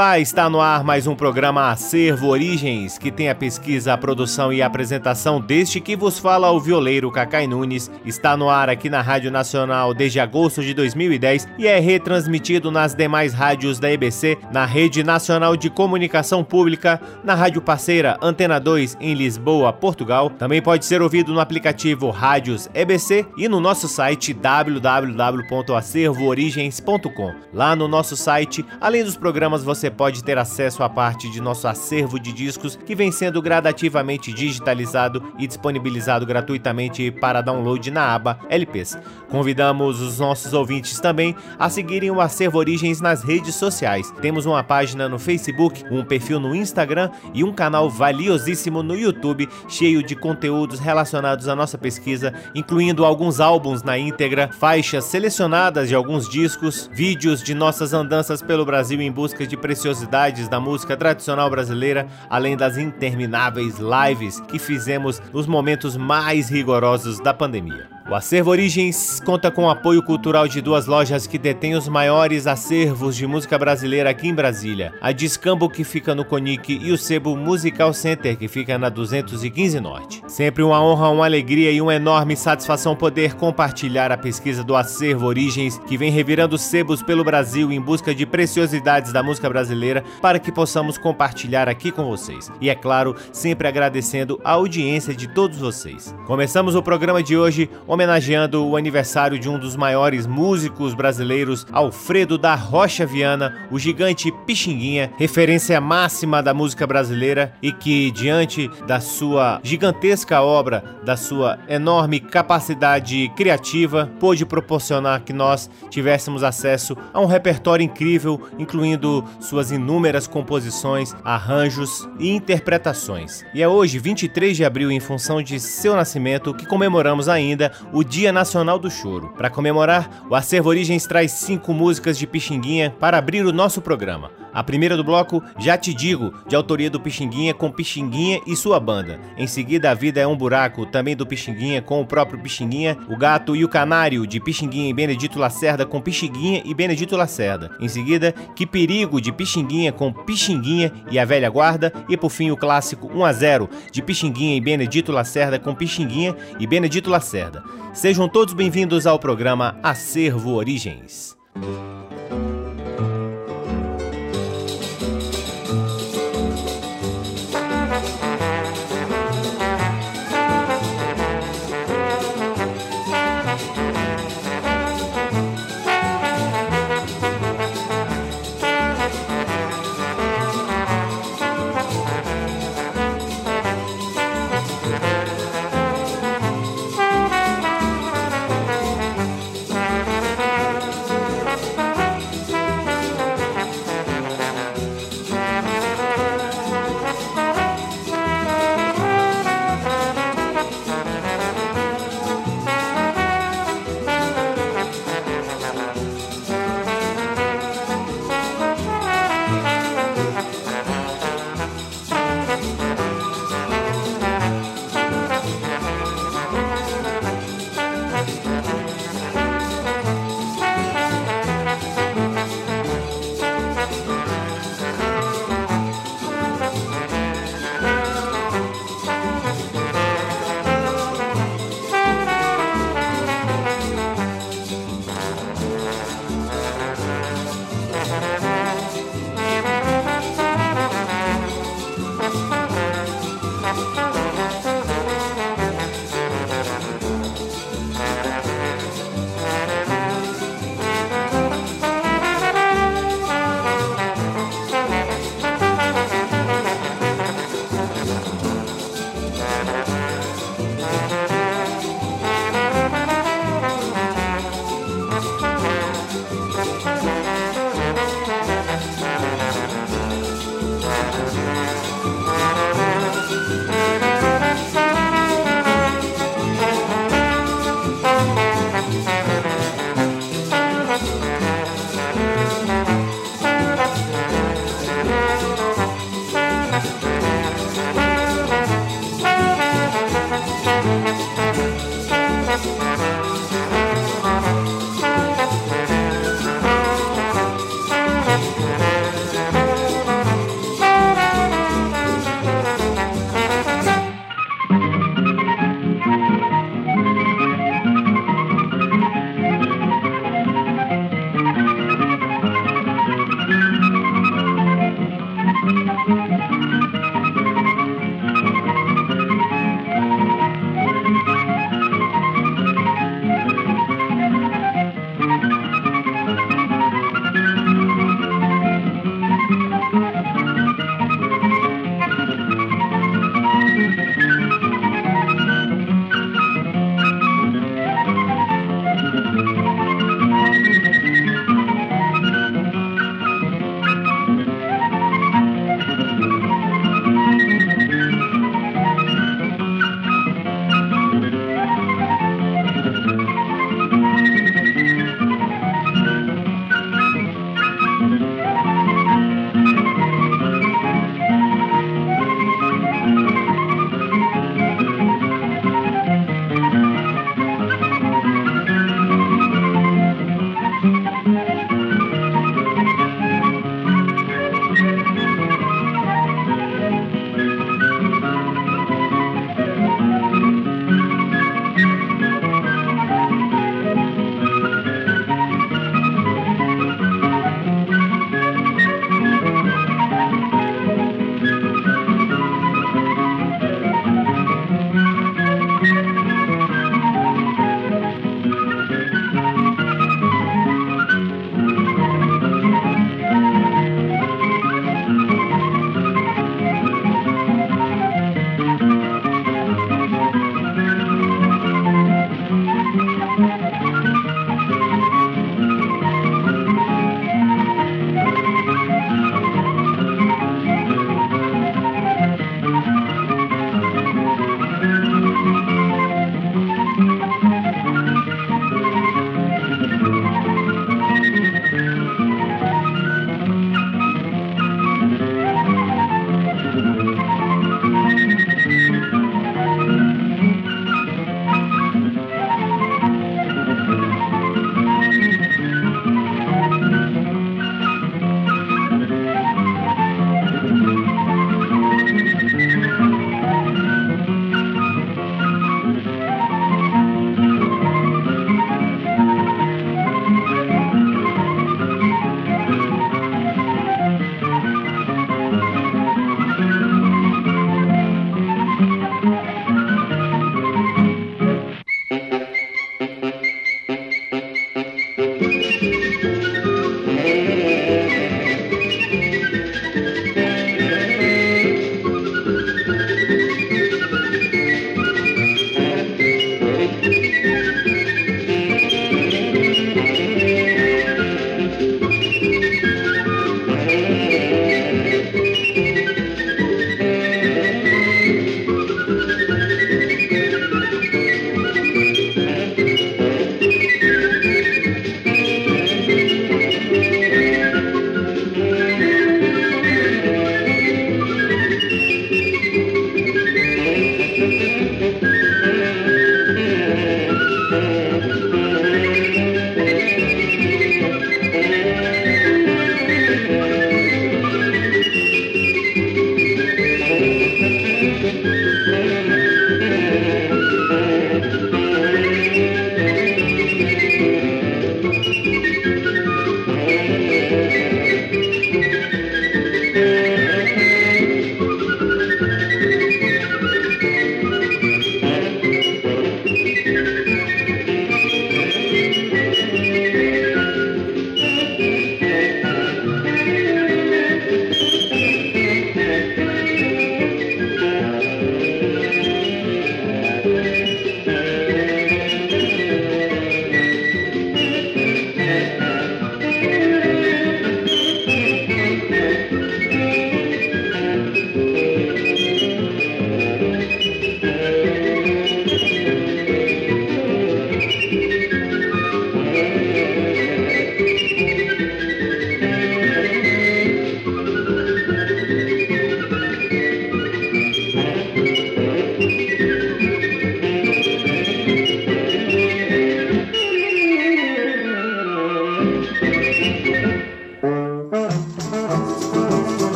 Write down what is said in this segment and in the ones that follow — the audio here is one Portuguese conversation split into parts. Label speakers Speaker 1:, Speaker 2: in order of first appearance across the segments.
Speaker 1: Olá, está no ar mais um programa Acervo Origens, que tem a pesquisa, a produção e a apresentação deste que vos fala o violeiro Cacai Nunes. Está no ar aqui na Rádio Nacional desde agosto de 2010 e é retransmitido nas demais rádios da EBC, na Rede Nacional de Comunicação Pública, na rádio parceira Antena 2 em Lisboa, Portugal. Também pode ser ouvido no aplicativo Rádios EBC e no nosso site www.acervoorigens.com. Lá no nosso site, além dos programas, você você pode ter acesso a parte de nosso acervo de discos que vem sendo gradativamente digitalizado e disponibilizado gratuitamente para download na aba LPs. Convidamos os nossos ouvintes também a seguirem o Acervo Origens nas redes sociais. Temos uma página no Facebook, um perfil no Instagram e um canal valiosíssimo no YouTube, cheio de conteúdos relacionados à nossa pesquisa, incluindo alguns álbuns na íntegra, faixas selecionadas de alguns discos, vídeos de nossas andanças pelo Brasil em busca de preciosidades da música tradicional brasileira, além das intermináveis lives que fizemos nos momentos mais rigorosos da pandemia. O Acervo Origens conta com o apoio cultural de duas lojas que detêm os maiores acervos de música brasileira aqui em Brasília: a Discambo, que fica no Conic, e o Sebo Musical Center, que fica na 215 Norte. Sempre uma honra, uma alegria e uma enorme satisfação poder compartilhar a pesquisa do Acervo Origens, que vem revirando sebos pelo Brasil em busca de preciosidades da música brasileira para que possamos compartilhar aqui com vocês. E é claro, sempre agradecendo a audiência de todos vocês. Começamos o programa de hoje homenageando o aniversário de um dos maiores músicos brasileiros, Alfredo da Rocha Viana, o gigante Pixinguinha, referência máxima da música brasileira e que, diante da sua gigantesca obra, da sua enorme capacidade criativa, pôde proporcionar que nós tivéssemos acesso a um repertório incrível, incluindo suas inúmeras composições, arranjos e interpretações. E é hoje, 23 de abril, em função de seu nascimento, que comemoramos ainda o Dia Nacional do Choro. Para comemorar, o Acervo Origens traz cinco músicas de Pixinguinha para abrir o nosso programa. A primeira do bloco, Já Te Digo, de autoria do Pixinguinha com Pixinguinha e sua banda. Em seguida, A Vida é um Buraco, também do Pixinguinha com o próprio Pixinguinha. O Gato e o Canário, de Pixinguinha e Benedito Lacerda com Pixinguinha e Benedito Lacerda. Em seguida, Que Perigo, de Pixinguinha com Pixinguinha e a Velha Guarda. E por fim, o clássico 1 a 0 de Pixinguinha e Benedito Lacerda com Pixinguinha e Benedito Lacerda. Sejam todos bem-vindos ao programa Acervo Origens.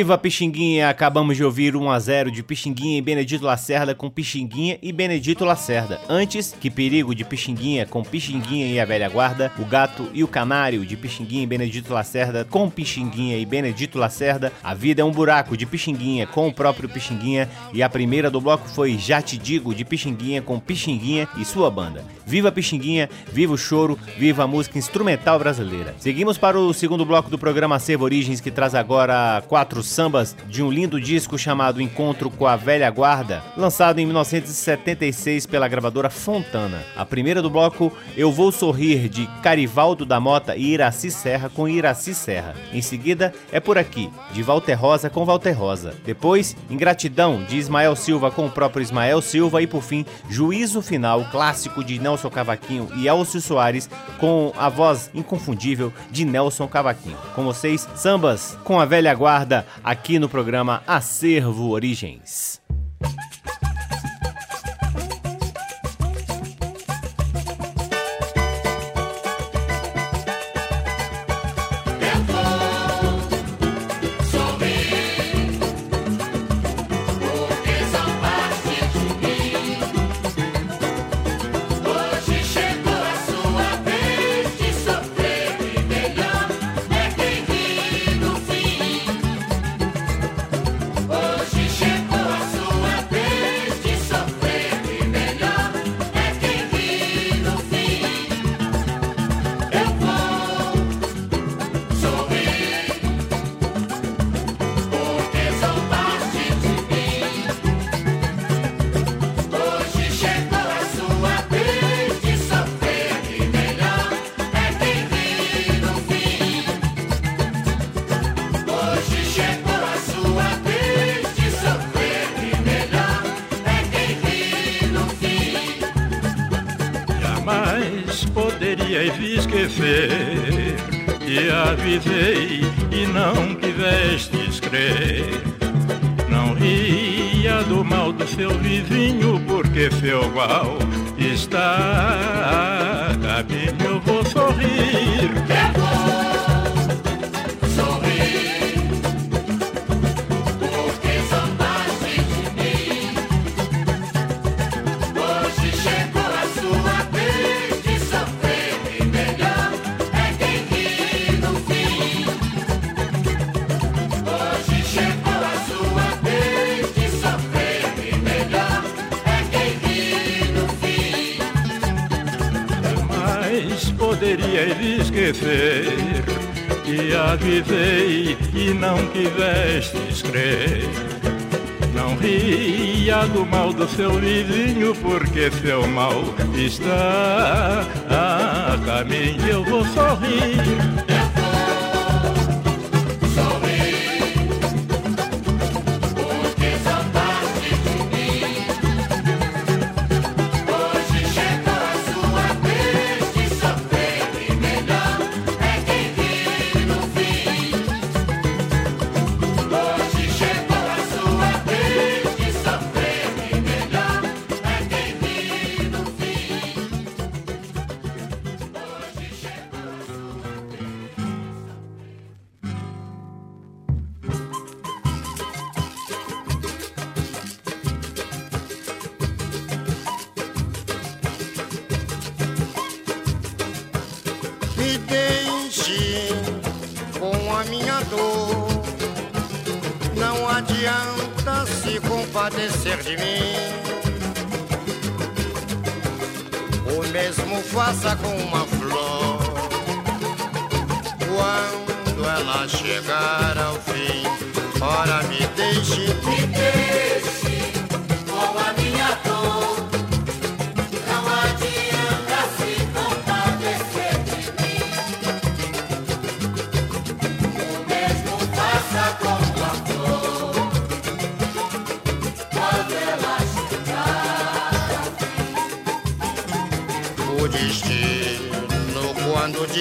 Speaker 1: Viva Pixinguinha! Acabamos de ouvir 1 a 0 de Pixinguinha e Benedito Lacerda com Pixinguinha e Benedito Lacerda. Antes, Que Perigo de Pixinguinha com Pixinguinha e a Velha Guarda, O Gato e o Canário de Pixinguinha e Benedito Lacerda com Pixinguinha e Benedito Lacerda, A Vida é um Buraco de Pixinguinha com o próprio Pixinguinha e a primeira do bloco foi Já Te Digo de Pixinguinha com Pixinguinha e sua banda. Viva Pixinguinha, viva o choro, viva a música instrumental brasileira. Seguimos para o segundo bloco do programa Acervo Origens que traz agora quatro sambas de um lindo disco chamado Encontro com a Velha Guarda, lançado em 1976 pela gravadora Fontana. A primeira do bloco, Eu Vou Sorrir, de Carivaldo da Mota e Iraci Serra com Iraci Serra. Em seguida, É Por Aqui, de Walter Rosa com Walter Rosa. Depois, Ingratidão, de Ismael Silva com o próprio Ismael Silva. E por fim, Juízo Final, clássico de Nelson Cavaquinho e Elcio Soares, com a voz inconfundível de Nelson Cavaquinho. Com vocês, sambas com a velha guarda, aqui no programa Acervo Origens.
Speaker 2: Quisestes crer. Não ria do mal do seu vizinho, porque seu mal está a caminho. Eu vou sorrir. Esquecer que avisei e não quisestes crer. Não ria do mal do seu vizinho, porque seu mal está a caminho. Eu vou sorrir adianta se compadecer de mim. O mesmo faça com uma flor. Quando ela chegar ao fim, ora me deixe, me
Speaker 3: deixe com a minha dor.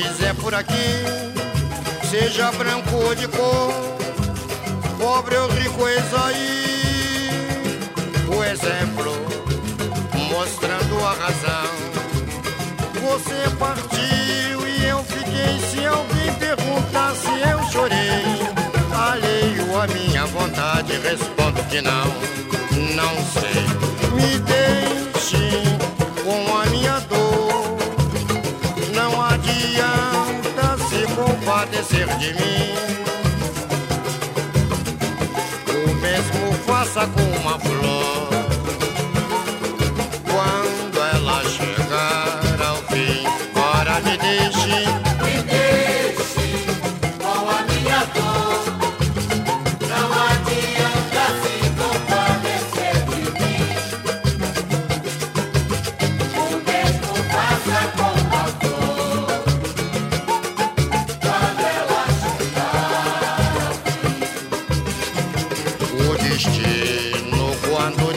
Speaker 2: quiser é por aqui, seja branco ou de cor, pobre ou rico, eis aí o exemplo, mostrando a razão. Você partiu e eu fiquei. Se alguém perguntar se eu chorei, alheio a minha vontade, respondo que não, não sei. Me dei Jimmy.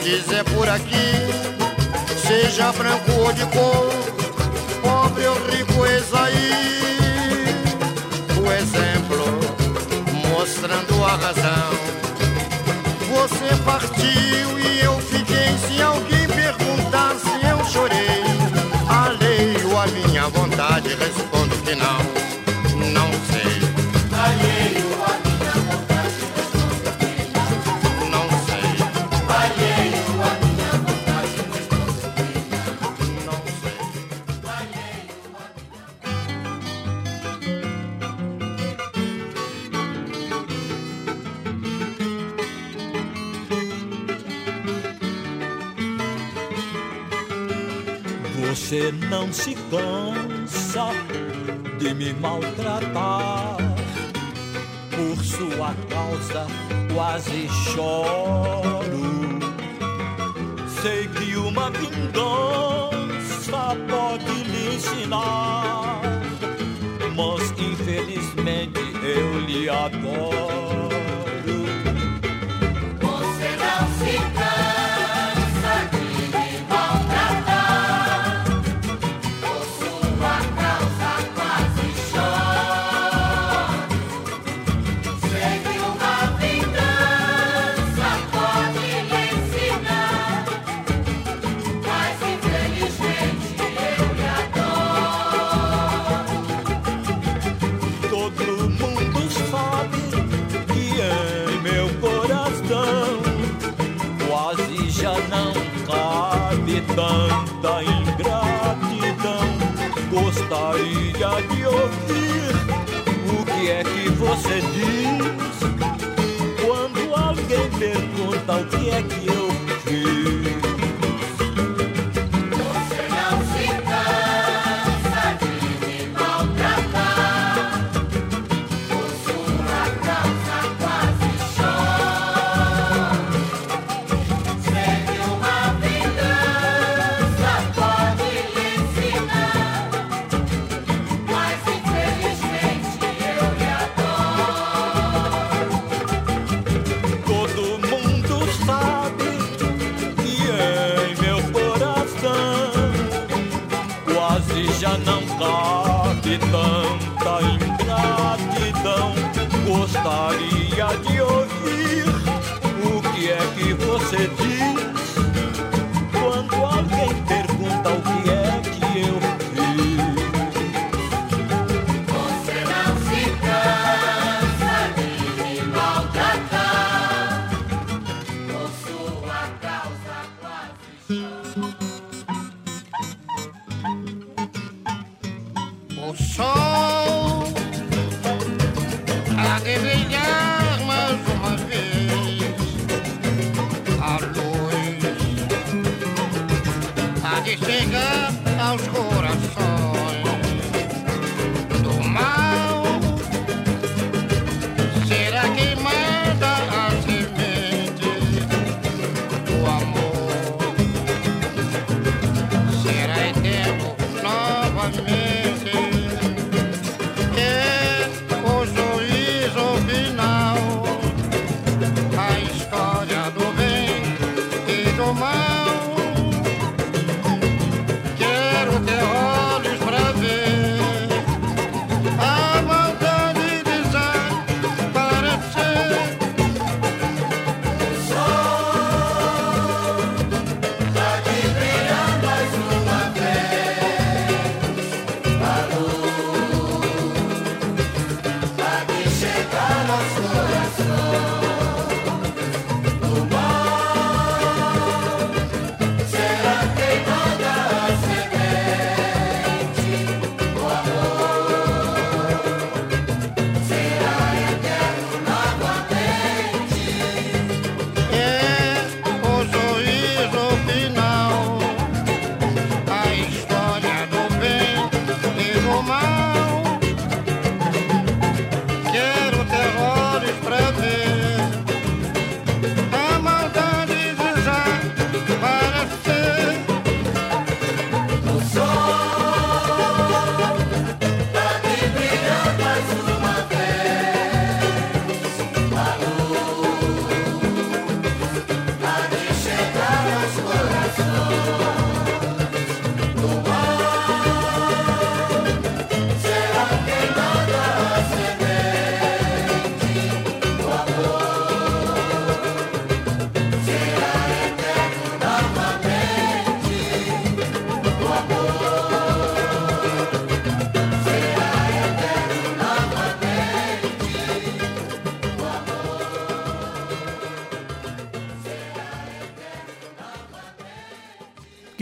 Speaker 2: quiser é por aqui, seja branco ou de cor, pobre ou rico, eis aí o exemplo mostrando a razão. Você partiu e eu fiquei. Se alguém perguntasse, eu chorei, alheio a minha vontade, respondo que não, não sei.
Speaker 4: não se cansa de me maltratar. Por sua causa quase choro. Sei que uma vingança pode lhe ensinar, mas infelizmente eu lhe adoro. tanta ingratidão. Gostaria de
Speaker 2: ouvir o que é que você diz quando alguém pergunta o que é que eu man.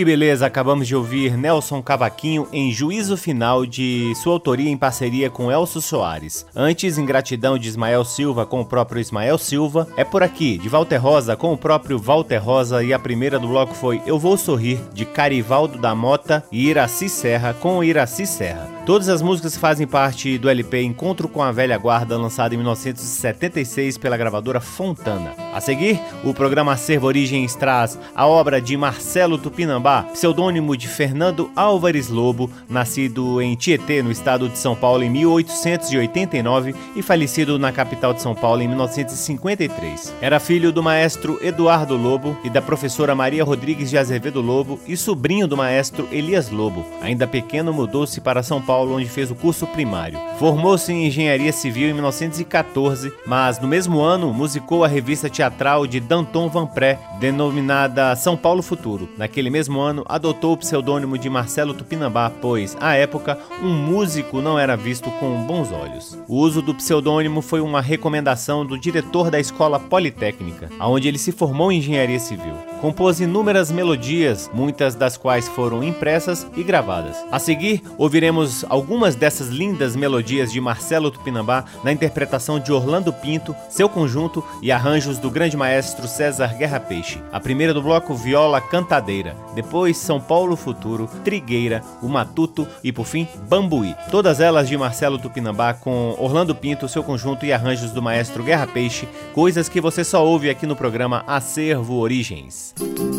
Speaker 1: Que beleza, acabamos de ouvir Nelson Cavaquinho em Juízo Final de sua autoria em parceria com Elcio Soares. Antes, Ingratidão de Ismael Silva com o próprio Ismael Silva. É por aqui, de Walter Rosa com o próprio Walter Rosa e a primeira do bloco foi Eu Vou Sorrir de Carivaldo da Mota e Iraci Serra com Iraci Serra. Todas as músicas fazem parte do LP Encontro com a Velha Guarda, lançado em 1976 pela gravadora Fontana. A seguir, o programa Acervo Origens traz a obra de Marcelo Tupinambá, pseudônimo de Fernando Álvares Lobo, nascido em Tietê, no estado de São Paulo, em 1889 e falecido na capital de São Paulo em 1953. Era filho do maestro Eduardo Lobo e da professora Maria Rodrigues de Azevedo Lobo e sobrinho do maestro Elias Lobo. Ainda pequeno, mudou-se para São Paulo Paulo, onde fez o curso primário. Formou-se em engenharia civil em 1914, mas no mesmo ano musicou a revista teatral de Danton Van Pré, denominada São Paulo Futuro. Naquele mesmo ano, adotou o pseudônimo de Marcelo Tupinambá, pois, à época, um músico não era visto com bons olhos. O uso do pseudônimo foi uma recomendação do diretor da Escola Politécnica, onde ele se formou em engenharia civil. Compôs inúmeras melodias, muitas das quais foram impressas e gravadas. A seguir, ouviremos algumas dessas lindas melodias de Marcelo Tupinambá na interpretação de Orlando Pinto, seu conjunto e arranjos do grande maestro César Guerra Peixe. A primeira do bloco, viola cantadeira, depois São Paulo Futuro, Trigueira, o Matuto e por fim Bambuí. Todas elas de Marcelo Tupinambá com Orlando Pinto, seu conjunto e arranjos do maestro Guerra Peixe, coisas que você só ouve aqui no programa Acervo Origens. Sports.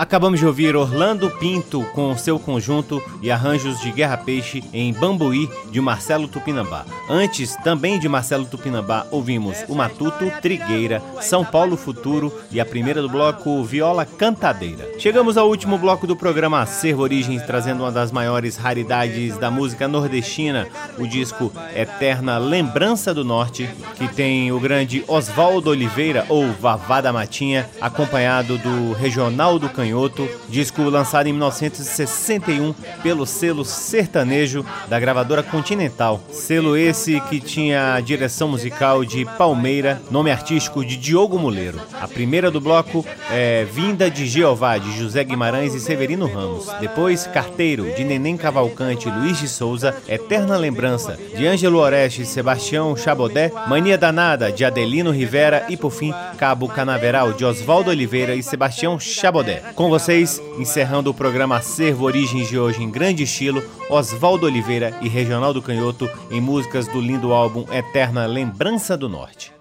Speaker 1: Acabamos de ouvir Orlando Pinto com seu conjunto e arranjos de Guerra Peixe em Bambuí, de Marcelo Tupinambá. Antes, também de Marcelo Tupinambá, ouvimos o Matuto, Trigueira, São Paulo Futuro e a primeira do bloco Viola Cantadeira. Chegamos ao último bloco do programa Acervo Origens, trazendo uma das maiores raridades da música nordestina, o disco Eterna Lembrança do Norte, que tem o grande Oswaldo Oliveira, ou Vavá da Matinha, acompanhado do Regional do Canhoto Disco lançado em 1961 pelo selo sertanejo da gravadora Continental. Selo esse que tinha a direção musical de Palmeira, nome artístico de Diogo Muleiro. A primeira do bloco é Vinda de Jeová, de José Guimarães e Severino Ramos. Depois, Carteiro, de Neném Cavalcante e Luiz de Souza. Eterna Lembrança, de Ângelo Oreste e Sebastião Chabodé. Mania Danada, de Adelino Rivera. E por fim, Cabo Canaveral, de Oswaldo Oliveira e Sebastião Chabodé. Com vocês, encerrando o programa Acervo Origens de hoje em grande estilo, Oswaldo Oliveira e Regional do Canhoto em músicas do lindo álbum Eterna Lembrança do Norte.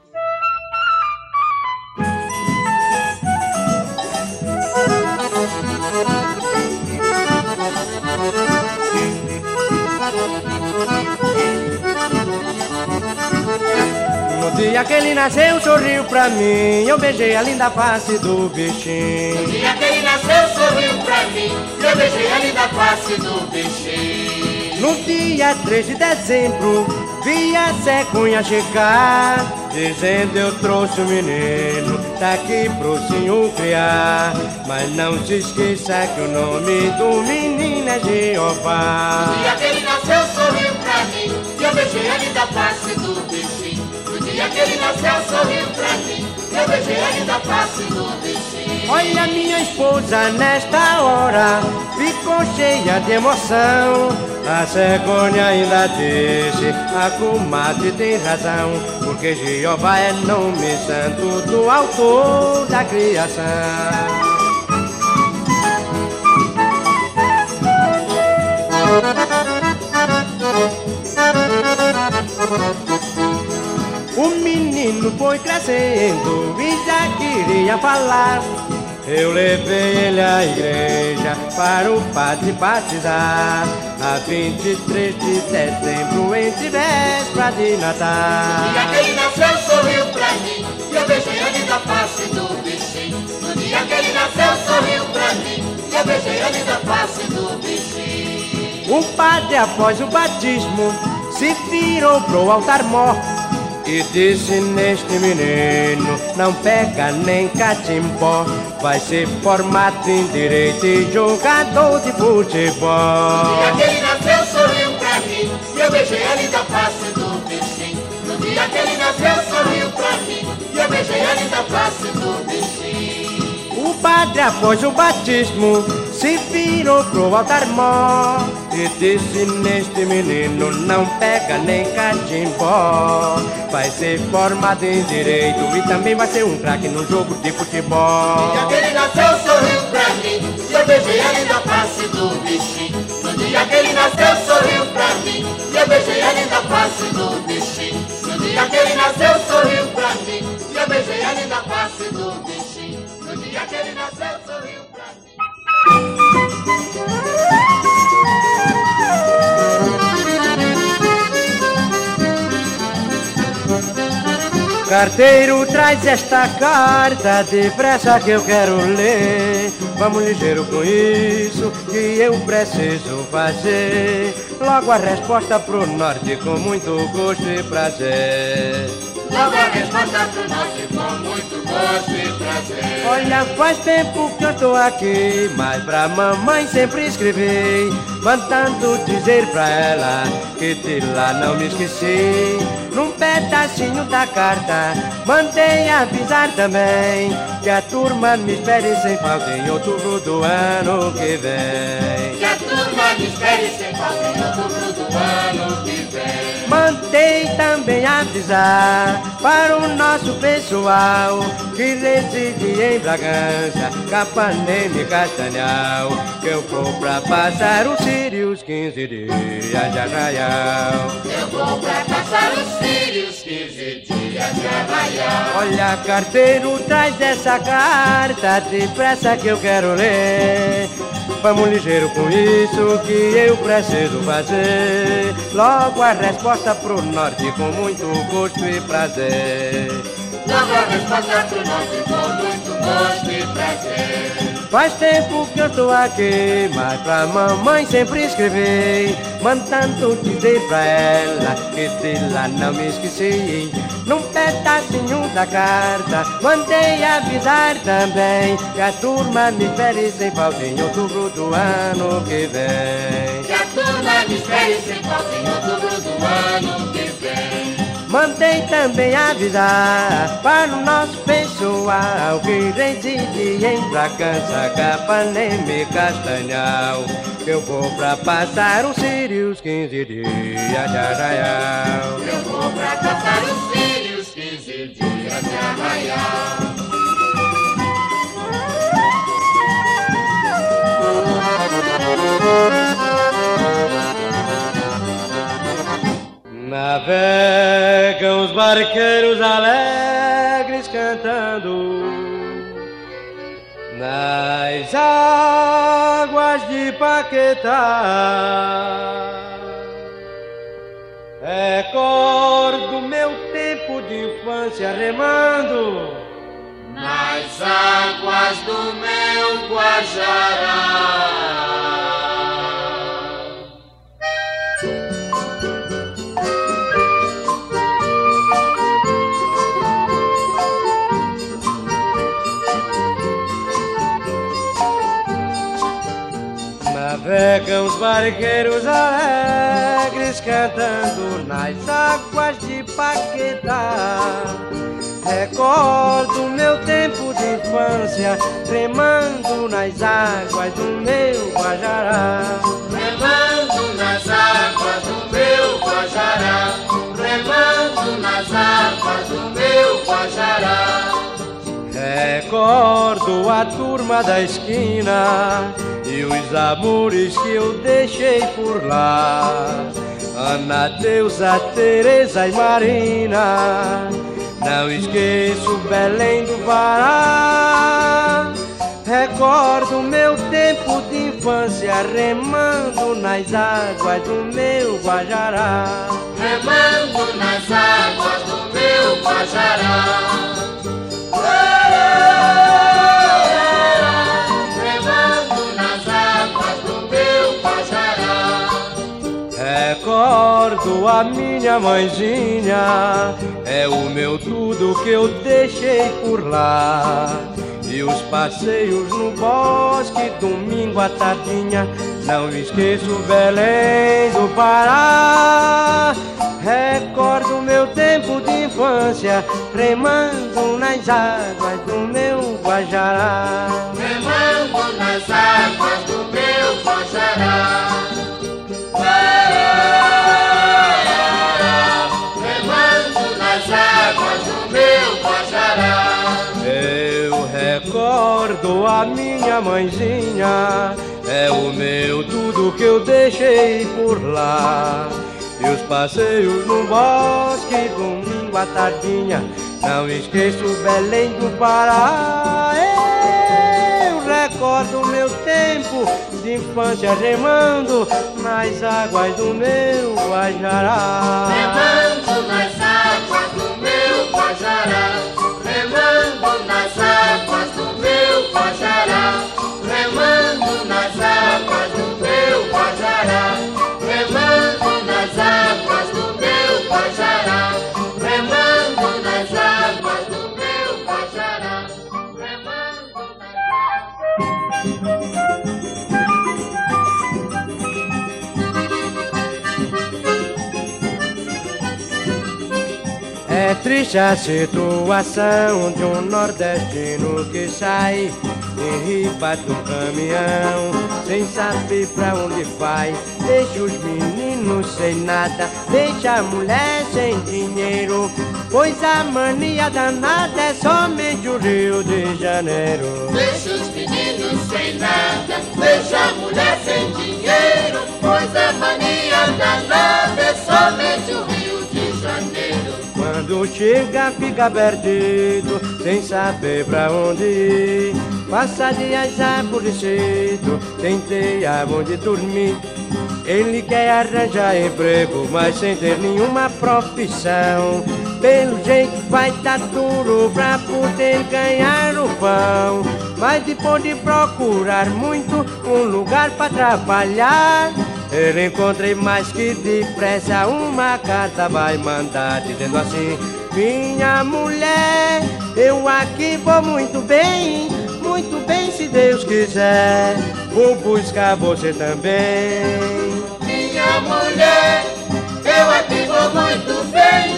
Speaker 3: dia que ele nasceu, sorriu pra mim. Eu beijei a linda face do bichinho. Face do bichinho.
Speaker 5: No dia 3 de dezembro, vi a cegonha chegar, dizendo eu trouxe o menino, daqui pro senhor criar. Mas não se esqueça que o nome do menino é Jeová.
Speaker 3: No dia que ele nasceu, sorriu pra mim, e eu beijei a linda face do bichinho. No dia que ele nasceu, sorriu pra mim, eu beijei a linda face do bichinho.
Speaker 5: Olha minha esposa nesta hora ficou cheia de emoção. A cegonha ainda disse, a comadre tem razão, porque Jeová é nome santo do autor da criação. O menino foi crescendo e já queria falar. Eu levei ele à igreja para o padre batizar. A 23 de dezembro, entre véspera de Natal.
Speaker 3: No dia que ele nasceu, sorriu pra mim E eu beijei a linda face do bichinho. No dia que ele nasceu, sorriu pra mim E eu beijei a linda face do bichinho.
Speaker 5: O padre, após o batismo, se virou pro altar mor e disse neste menino, não pega nem catimbó. Vai ser formado em direito e jogador de futebol.
Speaker 3: No dia que ele nasceu, sorriu pra mim. E eu beijei a linda face do bichinho. No dia que ele nasceu, sorriu pra mim. E eu beijei a linda face do bichinho
Speaker 5: padre, após o batismo, se virou pro altar mó E disse neste menino, não pega nem catimbó Vai ser formado em direito e também vai ser um craque no jogo de futebol.
Speaker 3: No dia que ele nasceu, sorriu pra mim E eu beijei a linda
Speaker 5: Carteiro, traz esta carta depressa que eu quero ler. Vamos ligeiro com isso que eu preciso fazer. Logo a resposta pro norte com muito gosto e prazer.
Speaker 3: Logo a resposta pro norte com muito gosto e prazer
Speaker 5: Olha, faz tempo que eu estou aqui, mas pra mamãe sempre escrevi, mandando dizer pra ela que de lá não me esqueci. Num pedacinho da carta, mandei avisar também que a turma me espere sem falta em outubro do ano que vem.
Speaker 3: Que a turma me espere sem falta em outubro do ano que vem
Speaker 5: Mandei também avisar para o nosso pessoal que reside em Bragança, Capanema e Castanhal que eu vou pra passar os sírios 15 dias de arraial.
Speaker 3: Eu vou pra passar os sírios 15 dias de arraial
Speaker 5: Olha, carteiro, traz essa carta depressa que eu quero ler. Vamos ligeiro com isso que eu preciso fazer. Logo a resposta pro norte com muito gosto e prazer.
Speaker 3: Logo a resposta pro norte com muito gosto e prazer
Speaker 5: Faz tempo que eu tô aqui, mas pra mamãe sempre escrevi, mandando dizer pra ela que de lá não me esqueci. Num pedacinho da carta, mandei avisar também que a turma me espere sem falta em outubro do ano que vem.
Speaker 3: Que a turma me espere sem falta em outubro do ano que vem
Speaker 5: Mandei também avisar para o nosso pessoal que reside em Bragança, Capanema e Castanhal eu vou pra passar os sírios 15 dias de arraial.
Speaker 3: Eu vou pra passar os sírios 15 dias de arraial
Speaker 5: Navegam os barqueiros alegres cantando nas águas de Paquetá. Recordo meu tempo de infância remando
Speaker 3: nas águas do meu Guajará.
Speaker 5: Navegam os barqueiros alegres cantando nas águas de Paquetá. Recordo meu tempo de infância remando nas águas do meu Guajará.
Speaker 3: Remando nas águas do meu Guajará. Remando nas águas do meu Guajará.
Speaker 5: Recordo a turma da esquina e os amores que eu deixei por lá. Ana Deusa, Teresa e Marina. Não esqueço Belém do Pará. Recordo meu tempo de infância remando nas águas do meu Guajará.
Speaker 3: Remando nas águas do meu Guajará.
Speaker 5: A minha mãezinha, é o meu tudo que eu deixei por lá. E os passeios no bosque, domingo à tardinha, não esqueço Belém do Pará. Recordo meu tempo de infância, remando nas águas do meu Guajará.
Speaker 3: Remando nas águas do meu Guajará.
Speaker 5: A minha mãezinha, é o meu tudo que eu deixei por lá. E os passeios no bosque, domingo à tardinha, não esqueço Belém do Pará. Eu recordo meu tempo de infância remando nas águas do meu Guajará.
Speaker 3: Remando
Speaker 5: É triste a situação de um nordestino que sai em riba do caminhão, sem saber pra onde vai. Deixa os meninos sem nada, deixa a mulher sem dinheiro, pois a mania danada é somente o Rio de Janeiro.
Speaker 3: Deixa os meninos sem nada, deixa a mulher sem dinheiro, pois a mania danada é somente o.
Speaker 5: Quando chega fica perdido, sem saber pra onde ir. Passa dias aborrecido, sem ter aonde dormir. Ele quer arranjar emprego, mas sem ter nenhuma profissão. Pelo jeito vai dar duro pra poder ganhar o pão. Mas depois de procurar muito um lugar pra trabalhar, ele encontrei mais que depressa uma carta vai mandar dizendo assim: Minha mulher, eu aqui vou muito bem, muito bem se Deus quiser, vou buscar você também.
Speaker 3: Minha mulher, eu aqui vou muito bem,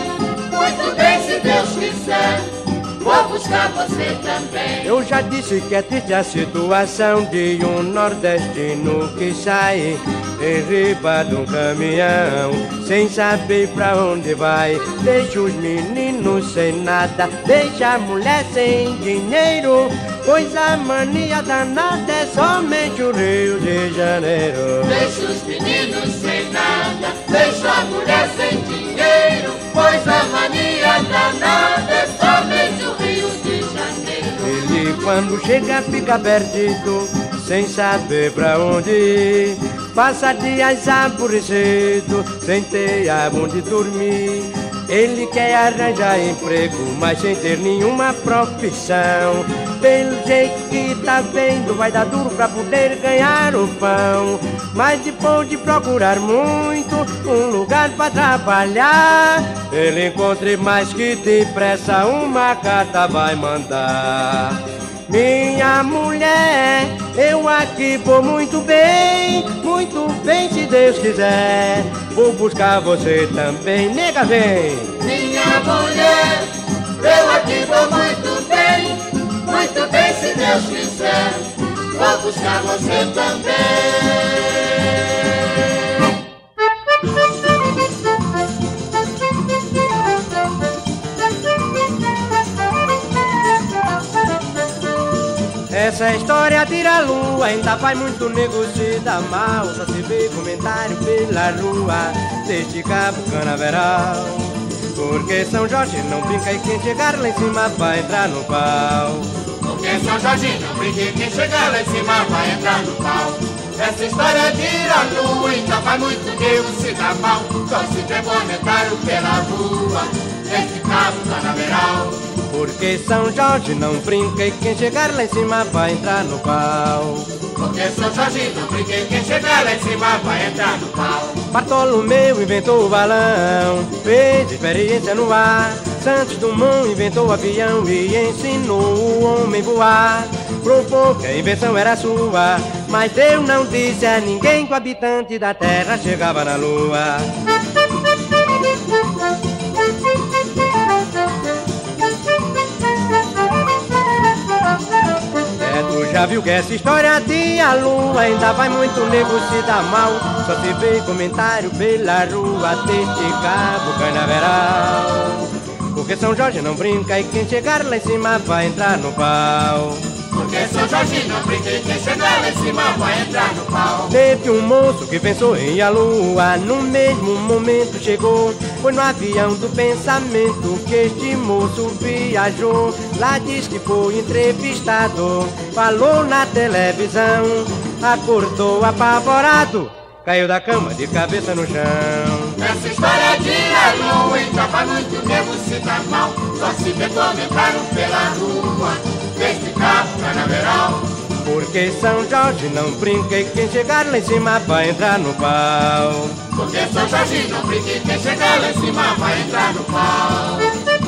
Speaker 3: muito bem se Deus quiser. Vou buscar você também.
Speaker 5: Eu já disse que é triste a situação de um nordestino que sai em riba de um caminhão, sem saber pra onde vai. Deixa os meninos sem nada, deixa a mulher sem dinheiro, pois a mania danada é somente o Rio de Janeiro.
Speaker 3: Deixa os meninos sem nada, deixa a mulher sem dinheiro, pois a mania danada é somente
Speaker 5: Ele quando chega fica perdido, sem saber pra onde ir. Passa dias aborrecido, sem ter aonde dormir. Ele quer arranjar emprego, mas sem ter nenhuma profissão. Pelo jeito que tá vendo, vai dar duro pra poder ganhar o pão. Mas depois de procurar muito um lugar pra trabalhar, ele encontre mais que depressa uma carta vai mandar. Minha mulher, Eu aqui vou muito bem, muito bem se Deus quiser. Vou buscar você também, nega vem.
Speaker 3: Minha mulher, eu aqui vou muito bem, muito bem se Deus quiser. Vou buscar você também.
Speaker 5: Essa história tira a lua, ainda faz muito nego se dá mal. Só se vê comentário pela rua deste cabo canaveral. Porque São Jorge não brinca e quem chegar lá em cima vai entrar no pau.
Speaker 3: Porque São Jorge não brinca e quem chegar lá em cima vai entrar no pau. Essa história tira a lua, ainda faz muito nego se dá mal. Só se vê comentário pela rua deste cabo canaveral.
Speaker 5: Porque São Jorge não brinca e quem chegar lá em cima vai entrar no pau.
Speaker 3: Porque São Jorge não brinca e quem chegar lá em cima vai entrar no pau.
Speaker 5: Bartolomeu inventou o balão, fez experiência no ar. Santos Dumont inventou o avião e ensinou o homem voar. Provou que a invenção era sua, mas eu não disse a ninguém que o habitante da terra chegava na lua. Já viu que essa história de a lua ainda vai muito nego se dá mal. Só se vê comentário pela rua deste cabo carnaveral. Porque São Jorge não brinca e quem chegar lá em cima vai entrar no pau.
Speaker 3: Porque São Jorge não brinca e quem chegar lá em cima vai entrar no pau.
Speaker 5: Teve um moço que pensou em à lua, no mesmo momento chegou. Foi no avião do pensamento que este moço viajou. Lá diz que foi entrevistado, falou na televisão, acordou apavorado. Caiu da cama de cabeça no chão.
Speaker 3: Essa história de a lua, então vai muito mesmo se dá mal. Só se vê comentário pela rua deste carro canaveral.
Speaker 5: Porque São Jorge não brinca e quem chegar lá em cima vai entrar no pau.
Speaker 3: Porque São Jorge não brinca e quem chegar lá em cima vai entrar no pau.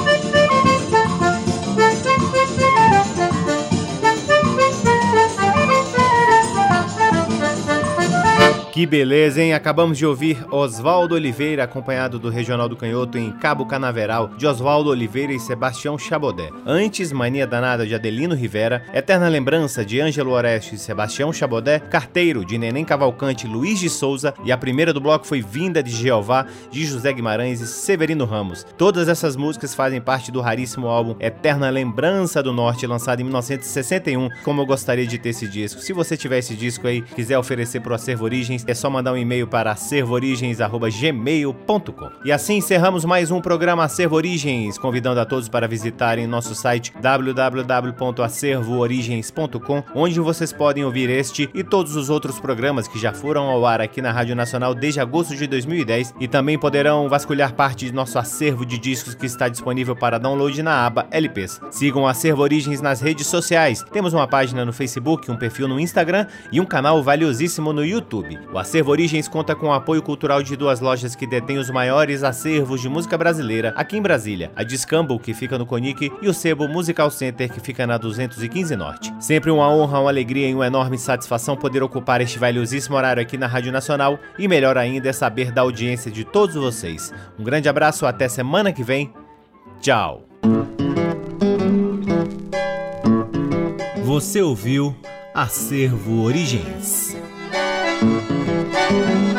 Speaker 1: Que beleza, hein? Acabamos de ouvir Oswaldo Oliveira, acompanhado do Regional do Canhoto em Cabo Canaveral, de Oswaldo Oliveira e Sebastião Chabodé. Antes, Mania Danada de Adelino Rivera, Eterna Lembrança de Ângelo Oreste e Sebastião Chabodé, Carteiro de Neném Cavalcante Luiz de Souza e a primeira do bloco foi Vinda de Jeová de José Guimarães e Severino Ramos. Todas essas músicas fazem parte do raríssimo álbum Eterna Lembrança do Norte, lançado em 1961. Como eu gostaria de ter esse disco. Se você tiver esse disco aí, quiser oferecer pro Acervo Origens, é só mandar um e-mail para acervoorigens.gmail.com. E assim encerramos mais um programa Acervo Origens, convidando a todos para visitarem nosso site www.acervoorigens.com, onde vocês podem ouvir este e todos os outros programas que já foram ao ar aqui na Rádio Nacional desde agosto de 2010 e também poderão vasculhar parte de nosso acervo de discos que está disponível para download na aba LPs. Sigam Acervo Origens nas redes sociais. Temos uma página no Facebook, um perfil no Instagram e um canal valiosíssimo no YouTube. O Acervo Origens conta com o apoio cultural de duas lojas que detêm os maiores acervos de música brasileira aqui em Brasília: a Discamble, que fica no Conic, e o Sebo Musical Center, que fica na 215 Norte. Sempre uma honra, uma alegria e uma enorme satisfação poder ocupar este valiosíssimo horário aqui na Rádio Nacional e melhor ainda é saber da audiência de todos vocês. Um grande abraço, até semana que vem. Tchau. Você ouviu Acervo Origens. Thank you.